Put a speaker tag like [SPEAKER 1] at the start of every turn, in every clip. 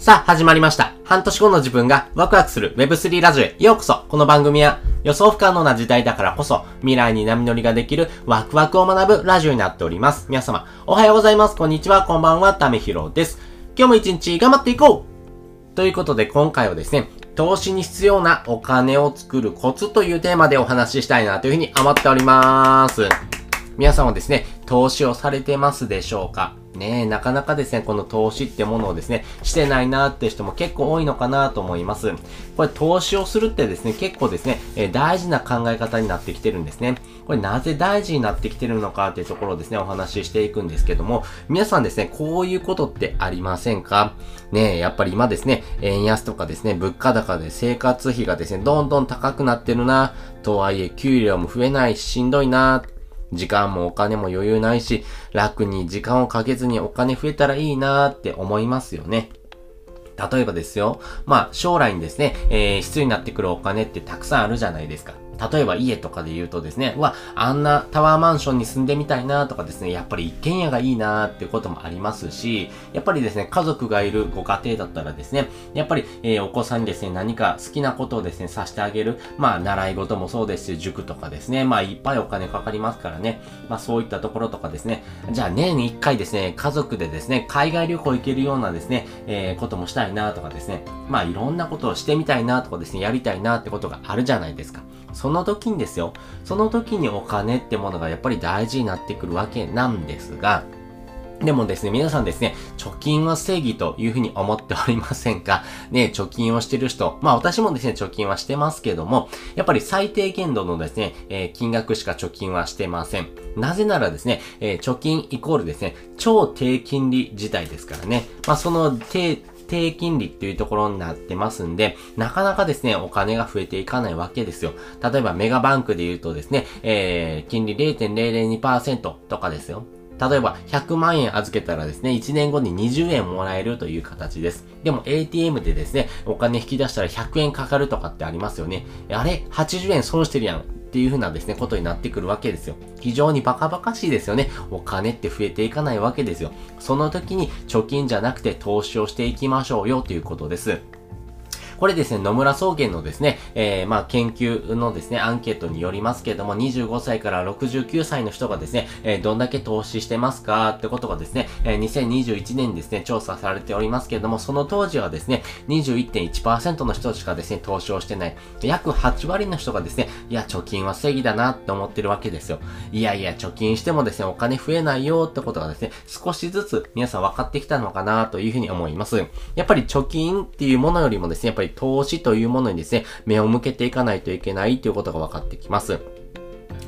[SPEAKER 1] さあ、始まりました。半年後の自分がワクワクする Web3 ラジオへようこそ。この番組は予想不可能な時代だからこそ未来に波乗りができるワクワクを学ぶラジオになっております。皆様、おはようございます。こんにちは。こんばんは。ためひろです。今日も一日頑張っていこうということで今回はですね、投資に必要なお金を作るコツというテーマでお話ししたいなというふうに思っております。皆さんはですね、投資をされてますでしょうか？ねえ、なかなかですね、この投資ってものをですね、してないなーって人も結構多いのかなと思います。これ投資をするってですね、結構ですね、えー大事な考え方になってきてるんですね。これなぜ大事になってきてるのかっていうところをですね、お話ししていくんですけども、皆さんですね、こういうことってありませんか？ねえ、やっぱり今ですね、円安とかですね、物価高で生活費がですね、どんどん高くなってるな、とはいえ給料も増えないししんどいな、時間もお金も余裕ないし、楽に時間をかけずにお金増えたらいいなーって思いますよね。例えばですよ。まあ、将来にですね、えー、必要になってくるお金ってたくさんあるじゃないですか。例えば家とかで言うとですね、うわ、あんなタワーマンションに住んでみたいなとかですね、やっぱり一軒家がいいなっていうこともありますし、やっぱりですね、家族がいるご家庭だったらですね、やっぱり、えー、お子さんにですね、何か好きなことをですね、させてあげる。まあ、習い事もそうですし、塾とかですね、まあ、いっぱいお金かかりますからね。まあ、そういったところとかですね、じゃあ年に一回ですね、家族でですね、海外旅行行けるようなですね、えー、こともしたいなとかですね、まあ、いろんなことをしてみたいなとかですね、やりたいなってことがあるじゃないですか。その時にですよ、その時にお金ってものがやっぱり大事になってくるわけなんですが、でもですね、皆さんですね、貯金は正義というふうに思っておりませんか？ね、貯金をしてる人、まあ私もですね、貯金はしてますけども、やっぱり最低限度のですね、えー金額しか貯金はしてません。なぜならですね、えー貯金イコールですね、超低金利時代ですからね。まあその低、低金利っていうところになってますんで、なかなかですね、お金が増えていかないわけですよ。例えばメガバンクで言うとですね、えー、金利0.002%とかですよ。例えば、100万円預けたらですね、1年後に20円もらえるという形です。でも ATM でですね、お金引き出したら100円かかるとかってありますよね。あれ ?80 円損してるやん。っていうふうなですね、ことになってくるわけですよ。非常にバカバカしいですよね。お金って増えていかないわけですよ。その時に貯金じゃなくて投資をしていきましょうよということです。これですね、野村総研のですね、えー、まあ研究のですね、アンケートによりますけれども、25歳から69歳の人がですね、えー、どんだけ投資してますか？ってことがですね、えー、2021年にですね、調査されておりますけれども、その当時はですね、21.1%の人しかですね、投資をしてない。約8割の人がですね、いや、貯金は正義だなって思ってるわけですよ。いやいや、貯金してもですね、お金増えないよってことがですね、少しずつ皆さん分かってきたのかなというふうに思います。やっぱり貯金っていうものよりもですね、やっぱり投資というものにですね、目を向けていかないといけないということが分かってきます。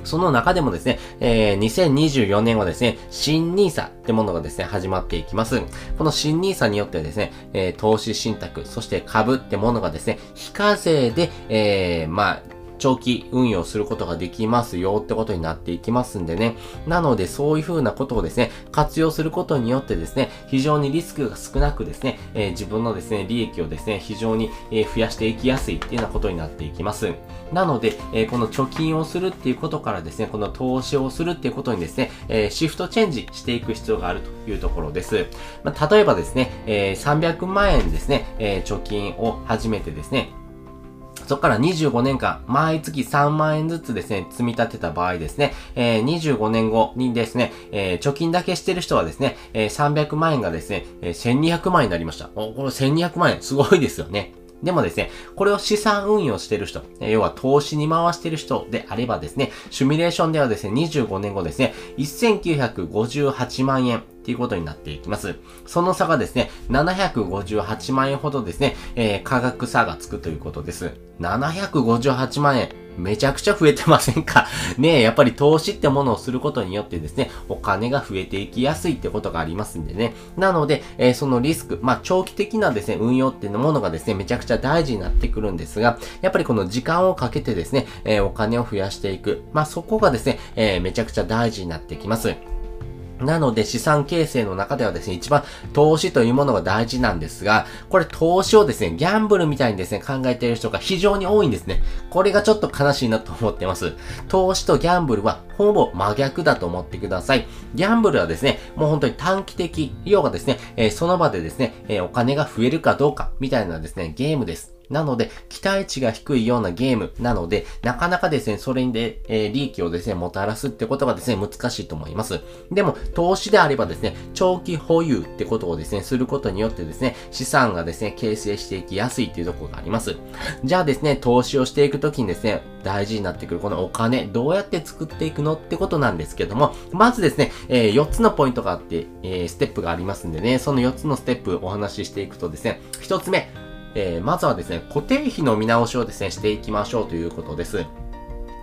[SPEAKER 1] その中でもですね、えー、2024年はですね、新 NISA ってものがですね、始まっていきます。この新 NISA によってですね、えー、投資信託、そして株ってものがですね、非課税で、えー、まあ、長期運用することができますよってことになっていきますんでね。なので、そういう風なことをですね、活用することによってですね、非常にリスクが少なくですね、えー自分のですね、利益をですね、非常に、え増やしていきやすいっていうようなことになっていきます。なので、えーこの貯金をするっていうことからですね、この投資をするっていうことにですね、えシフトチェンジしていく必要があるというところです。まあ、例えばですね、え300万円ですね、え貯金を始めてですね、そこから25年間、毎月3万円ずつですね、積み立てた場合ですね、えー25年後にですね、えー貯金だけしてる人はですね、えー300万円がですね、えー1200万円になりました。お、これ1200万円、すごいですよね。でもですね、これを資産運用してる人、要は投資に回してる人であればですね、シミュレーションではですね、25年後ですね、1958万円っていうことになっていきます。その差がですね、758万円ほどですね、えー価格差がつくということです。758万円。めちゃくちゃ増えてませんか？ねえ、やっぱり投資ってものをすることによってですね、お金が増えていきやすいってことがありますんでね。なので、えーそのリスク、まあ、長期的なですね、運用っていうものがですね、めちゃくちゃ大事になってくるんですが、やっぱりこの時間をかけてですね、えーお金を増やしていく。まあ、そこがですね、えーめちゃくちゃ大事になってきます。なので資産形成の中ではですね、一番投資というものが大事なんですが、これ投資をですね、ギャンブルみたいにですね、考えている人が非常に多いんですね。これがちょっと悲しいなと思ってます。投資とギャンブルはほぼ真逆だと思ってください。ギャンブルはですね、もう本当に短期的、要はですね、えー、その場でですね、えー、お金が増えるかどうかみたいなですね、ゲームです。なので、期待値が低いようなゲームなので、なかなかですね、それにで、えー、利益をですね、もたらすってことがですね、難しいと思います。でも、投資であればですね、長期保有ってことをですね、することによってですね、資産がですね、形成していきやすいっていうところがあります。じゃあですね、投資をしていくときにですね、大事になってくるこのお金、どうやって作っていくのってことなんですけども、まずですね、えー、4つのポイントがあって、えー、ステップがありますんでね、その4つのステップお話ししていくとですね、1つ目、えー、まずはですね、固定費の見直しをですね、していきましょうということです。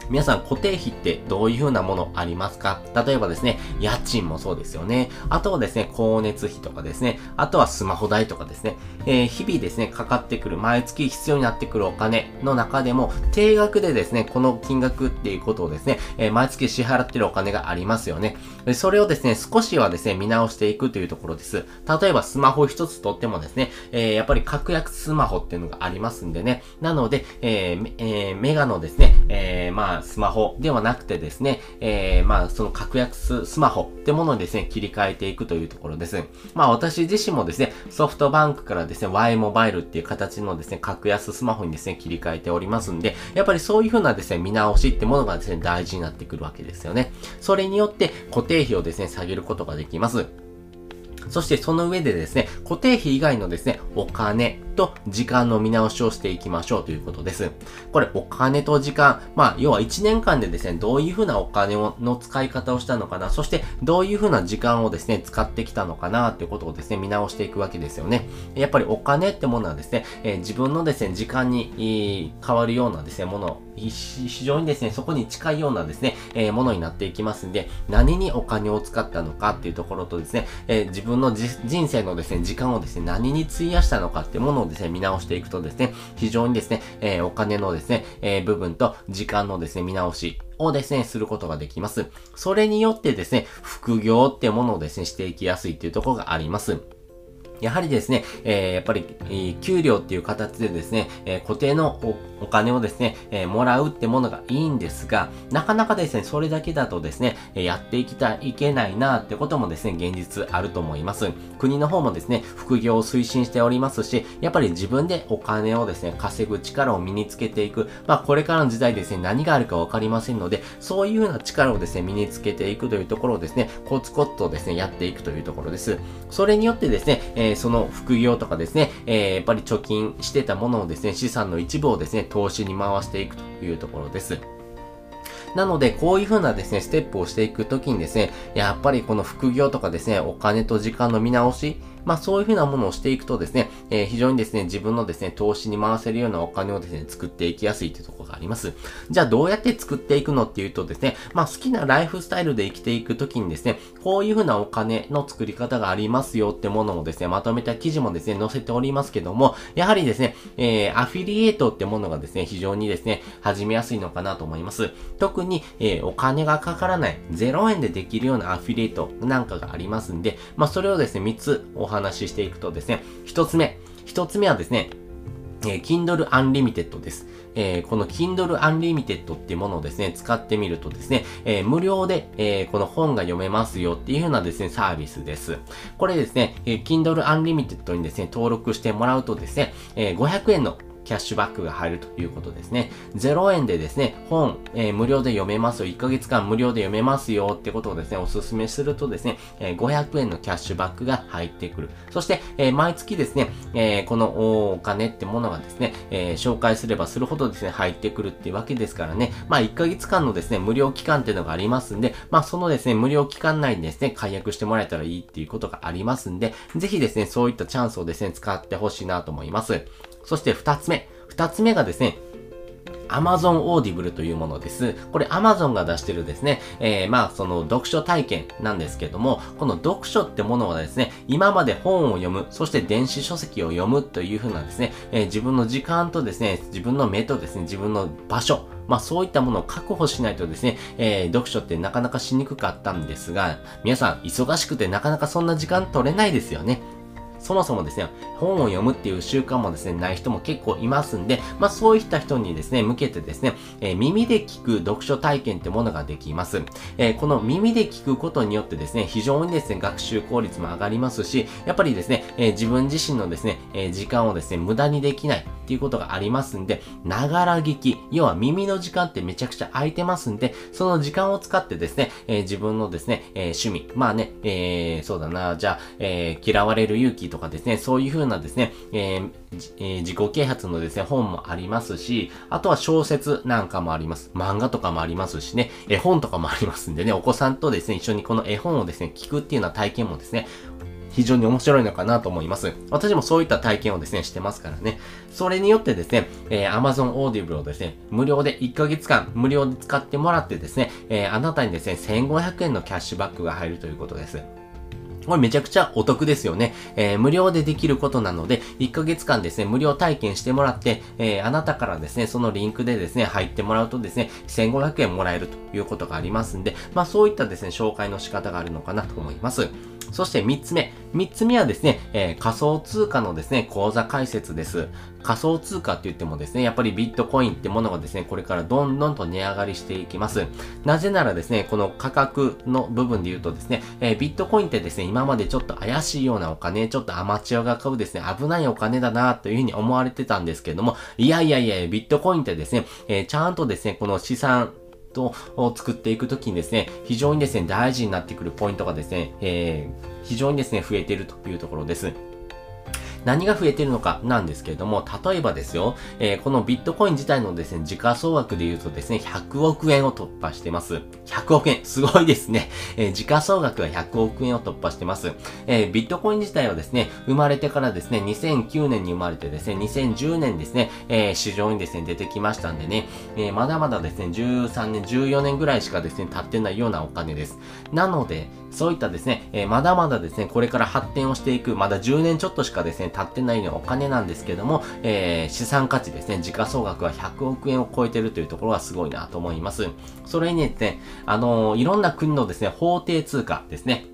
[SPEAKER 1] 皆さん固定費ってどういう風なものありますか？例えばですね、家賃もそうですよね。あとはですね、光熱費とかですね。あとはスマホ代とかですね。えー、日々ですね、かかってくる、毎月必要になってくるお金の中でも、定額でですね、この金額っていうことをですね、えー、毎月支払ってるお金がありますよね。それをですね、少しはですね、見直していくというところです。例えばスマホ一つとってもですね、えー、やっぱり格安スマホっていうのがありますんでね。なので、えー、えー、メガのですね、えー、まあ、スマホではなくてですね、えー、まあ、その格安スマホってものにですね、切り替えていくというところです。まあ、私自身もですね、ソフトバンクからですね、Y モバイルっていう形のですね、格安スマホにですね、切り替えておりますんで、やっぱりそういう風なですね、見直しってものがですね、大事になってくるわけですよね。それによって固定費をですね、下げることができます。そしてその上でですね、固定費以外のですね、お金と時間の見直しをしていきましょうということです。これお金と時間、まあ要は1年間でですね、どういうふうなお金をの使い方をしたのかな、そしてどういうふうな時間をですね、使ってきたのかなっていうことをですね、見直していくわけですよね。やっぱりお金ってものはですね、えー、自分のですね、時間に変わるようなですね、もの、非常にですね、そこに近いようなですね、えー、ものになっていきますんで、何にお金を使ったのかっていうところとですね、えー、自分の人生のですね、時間をですね、何に費やしたのかってものをですね、見直していくとですね、非常にですね、えー、お金のですね、え部分と時間のですね、見直しをですね、することができます。それによってですね、副業ってものをですね、していきやすいっていうところがあります。やはりですね、えー、やっぱり、給料っていう形でですね、えー、固定のお金をですね、えもらうってものがいいんですが、なかなかですね、それだけだとですね、えやっていきたい、いけないなってこともですね、現実あると思います。国の方もですね、副業を推進しておりますし、やっぱり自分でお金をですね、稼ぐ力を身につけていく。まあ、これからの時代ですね、何があるかわかりませんので、そういうような力をですね、身につけていくというところをですね、コツコツとですね、やっていくというところです。それによってですね、ええー、その副業とかですね、えー、やっぱり貯金してたものをですね、資産の一部をですね、投資に回していくというところです。なので、こういう風なですね、ステップをしていくときにですね、やっぱりこの副業とかですね、お金と時間の見直し、まあそういうふうなものをしていくとですね、えー、非常にですね、自分のですね、投資に回せるようなお金をですね、作っていきやすいというところがあります。じゃあどうやって作っていくのっていうとですね、まあ好きなライフスタイルで生きていくときにですね、こういうふうなお金の作り方がありますよってものをですね、まとめた記事もですね、載せておりますけども、やはりですね、えー、アフィリエイトってものがですね、非常にですね、始めやすいのかなと思います。特に、えー、お金がかからない、0円でできるようなアフィリエイトなんかがありますんで、まあそれをですね、3つお話ししていくとですね、1つ目。1つ目はですね、えー、Kindle Unlimited です。えー、この Kindle Unlimited っていうものをですね、使ってみるとですね、えー、無料で、えー、この本が読めますよっていう風なですね、サービスです。これですね、えー、Kindle Unlimited にですね、登録してもらうとですね、えー、500円のキャッシュバックが入るということですね。0円でですね、本、えー、無料で読めますよ。1ヶ月間無料で読めますよってことをですね、お勧めするとですね、えー、500円のキャッシュバックが入ってくる。そして、えー、毎月ですね、えこのお金ってものがですね、え紹介すればするほどですね、入ってくるっていうわけですからね、まあ1ヶ月間のですね、無料期間っていうのがありますんで、まあそのですね、無料期間内にですね、解約してもらえたらいいっていうことがありますんで、ぜひですね、そういったチャンスをですね、使ってほしいなと思います。そして二つ目。二つ目がですね、Amazon Audible というものです。これ Amazon が出してるですね、えー、まあその読書体験なんですけども、この読書ってものはですね、今まで本を読む、そして電子書籍を読むというふうなですね、えー、自分の時間とですね、自分の目とですね、自分の場所、まあそういったものを確保しないとですね、えー、読書ってなかなかしにくかったんですが、皆さん忙しくてなかなかそんな時間取れないですよね。そもそもですね、本を読むっていう習慣もですね、ない人も結構いますんで、まあそういった人にですね、向けてですね、えー、耳で聞く読書体験ってものができます。えー、この耳で聞くことによってですね、非常にですね、学習効率も上がりますし、やっぱりですね、えー、自分自身のですね、え時間をですね、無駄にできない。っていうことがありますんで、ながら聞き、要は耳の時間ってめちゃくちゃ空いてますんで、その時間を使ってですね、え、自分のですね、え、趣味、まあね、え、そうだな、じゃあ、え嫌われる勇気とかですね、そういう風なですね、ええ自己啓発のですね、本もありますし、あとは小説なんかもあります。漫画とかもありますしね、絵本とかもありますんでね、お子さんとですね、一緒にこの絵本をですね、聞くっていうような体験もですね、非常に面白いのかなと思います。私もそういった体験をですね、してますからね。それによってですね、えー、Amazon Audible をですね、無料で1ヶ月間無料で使ってもらってですね、えー、あなたにですね、1500円のキャッシュバックが入るということです。これめちゃくちゃお得ですよね。えー、無料でできることなので、1ヶ月間ですね、無料体験してもらって、えー、あなたからですね、そのリンクでですね、入ってもらうとですね、1500円もらえるということがありますんで、まあそういったですね、紹介の仕方があるのかなと思います。そして3つ目。3つ目はですね、えー、仮想通貨のですね、口座開設です。仮想通貨って言ってもですね、やっぱりビットコインってものがですね、これからどんどんと値上がりしていきます。なぜならですね、この価格の部分で言うとですね、えー、ビットコインってですね、今までちょっと怪しいようなお金、ちょっとアマチュアが買うですね、危ないお金だなというふうに思われてたんですけども、いやいやいや、ビットコインってですね、えー、ちゃんとですね、この資産と作っていくときにですね、非常にですね、大事になってくるポイントがですね、えー、非常にですね、増えているというところです。何が増えてるのかなんですけれども、例えばですよ、えー、このビットコイン自体のですね、時価総額で言うとですね、100億円を突破してます。100億円、すごいですね。えー、時価総額が100億円を突破してます。えー、ビットコイン自体はですね、生まれてからですね、2009年に生まれてですね、2010年ですね、えー、市場にですね、出てきましたんでね、え、まだまだですね、13年、14年ぐらいしかですね、経ってないようなお金です。なので、そういったですね、えー、まだまだですね、これから発展をしていく、まだ10年ちょっとしかですね、経ってないようなお金なんですけども、えー、資産価値ですね、時価総額は100億円を超えてるというところはすごいなと思います。それにですね、あのー、いろんな国のですね、法定通貨ですね、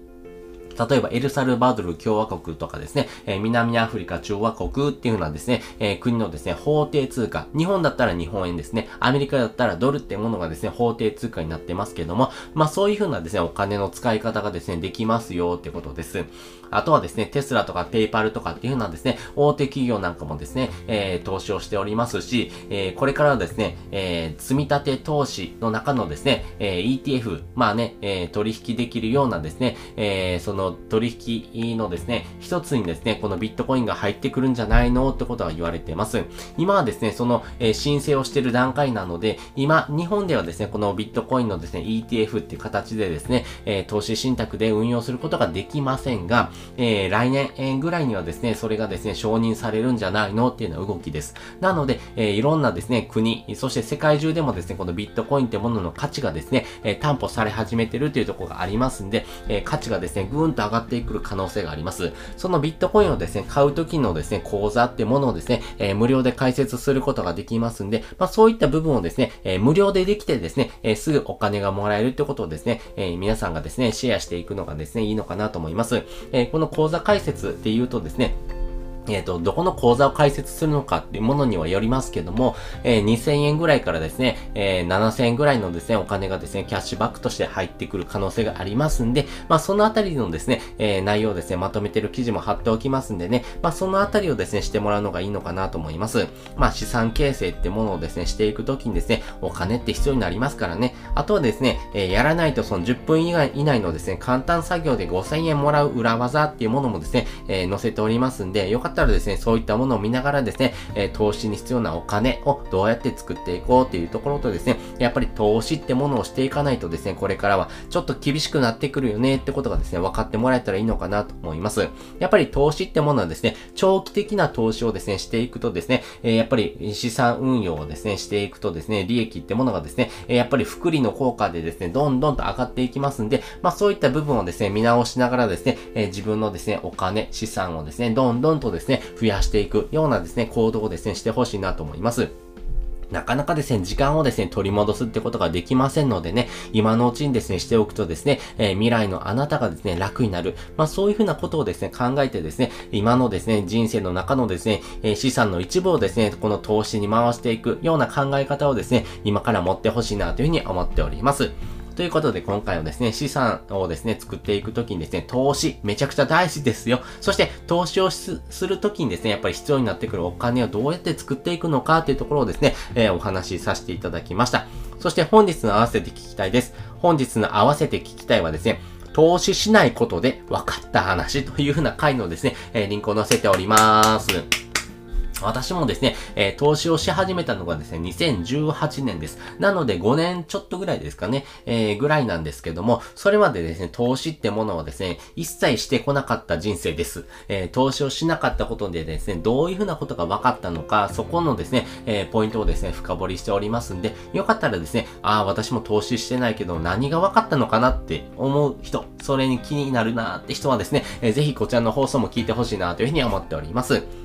[SPEAKER 1] 例えば、エルサルバドル共和国とかですね、えー、南アフリカ中和国っていうのはですね、えー、国のですね、法定通貨。日本だったら日本円ですね。アメリカだったらドルってものがですね、法定通貨になってますけども、まあそういう風なですね、お金の使い方がですね、できますよってことです。あとはですね、テスラとかペイパルとかっていうのはですね、大手企業なんかもですね、えー、投資をしておりますし、えー、これからですね、えー、積立投資の中のですね、えー、ETF、まあね、えー、取引できるようなですね、えー、そのの取引のですね、一つにですね、このビットコインが入ってくるんじゃないのってことは言われてます。今はですね、その、えー、申請をしている段階なので、今、日本ではですね、このビットコインのですね、ETF っていう形でですね、えー、投資信託で運用することができませんが、えー、来年ぐらいにはですね、それがですね、承認されるんじゃないのっていうような動きです。なので、えー、いろんなですね、国、そして世界中でもですね、このビットコインってものの価値がですね、えー、担保され始めてるというところがありますんで、えー、価値がですね、ぐんと上がってくる可能性があります。そのビットコインをですね、買う時のですね、口座ってものをですね、えー、無料で解説することができますんで、まあそういった部分をですね、えー、無料でできてですね、えー、すぐお金がもらえるってことをですね、えー、皆さんがですね、シェアしていくのがですね、いいのかなと思います。えー、この口座開設っていうとですね、えっ、ー、と、どこの口座を開設するのかっていうものにはよりますけども、えー、2000円ぐらいからですね、えー、7000円ぐらいのですね、お金がですね、キャッシュバックとして入ってくる可能性がありますんで、まあ、そのあたりのですね、えー、内容をですね、まとめてる記事も貼っておきますんでね、まあ、そのあたりをですね、してもらうのがいいのかなと思います。まあ、資産形成ってものをですね、していくときにですね、お金って必要になりますからね。あとはですね、えー、やらないとその10分以外以内のですね、簡単作業で5000円もらう裏技っていうものもですね、えー、載せておりますんで、よかったったらですね、そういったものを見ながらですね、えー、投資に必要なお金をどうやって作っていこうっていうところとですね、やっぱり投資ってものをしていかないとですね、これからはちょっと厳しくなってくるよねってことがですね、分かってもらえたらいいのかなと思います。やっぱり投資ってものはですね、長期的な投資をですね、していくとですね、えー、やっぱり資産運用をですね、していくとですね、利益ってものがですね、えー、やっぱり複利の効果でですね、どんどんと上がっていきますんで、まあそういった部分をですね、見直しながらですね、えー、自分のですね、お金、資産をですね、どんどんとですね、ね増やしていくようなですね、行動をですね、してほしいなと思います。なかなかですね、時間をですね、取り戻すってことができませんのでね、今のうちにですね、しておくとですね、えー、未来のあなたがですね、楽になる。まあそういうふうなことをですね、考えてですね、今のですね、人生の中のですね、えー、資産の一部をですね、この投資に回していくような考え方をですね、今から持ってほしいなというふうに思っております。ということで今回はですね、資産をですね、作っていくときにですね、投資、めちゃくちゃ大事ですよ。そして、投資をするときにですね、やっぱり必要になってくるお金をどうやって作っていくのかっていうところをですね、えー、お話しさせていただきました。そして本日の合わせて聞きたいです。本日の合わせて聞きたいはですね、投資しないことで分かった話というふうな回のですね、えー、リンクを載せております。私もですね、えー、投資をし始めたのがですね、2018年です。なので5年ちょっとぐらいですかね、えー、ぐらいなんですけども、それまでですね、投資ってものをですね、一切してこなかった人生です。えー、投資をしなかったことでですね、どういうふうなことが分かったのか、そこのですね、え、ポイントをですね、深掘りしておりますんで、よかったらですね、ああ、私も投資してないけど何が分かったのかなって思う人、それに気になるなーって人はですね、えー、ぜひこちらの放送も聞いてほしいなというふうに思っております。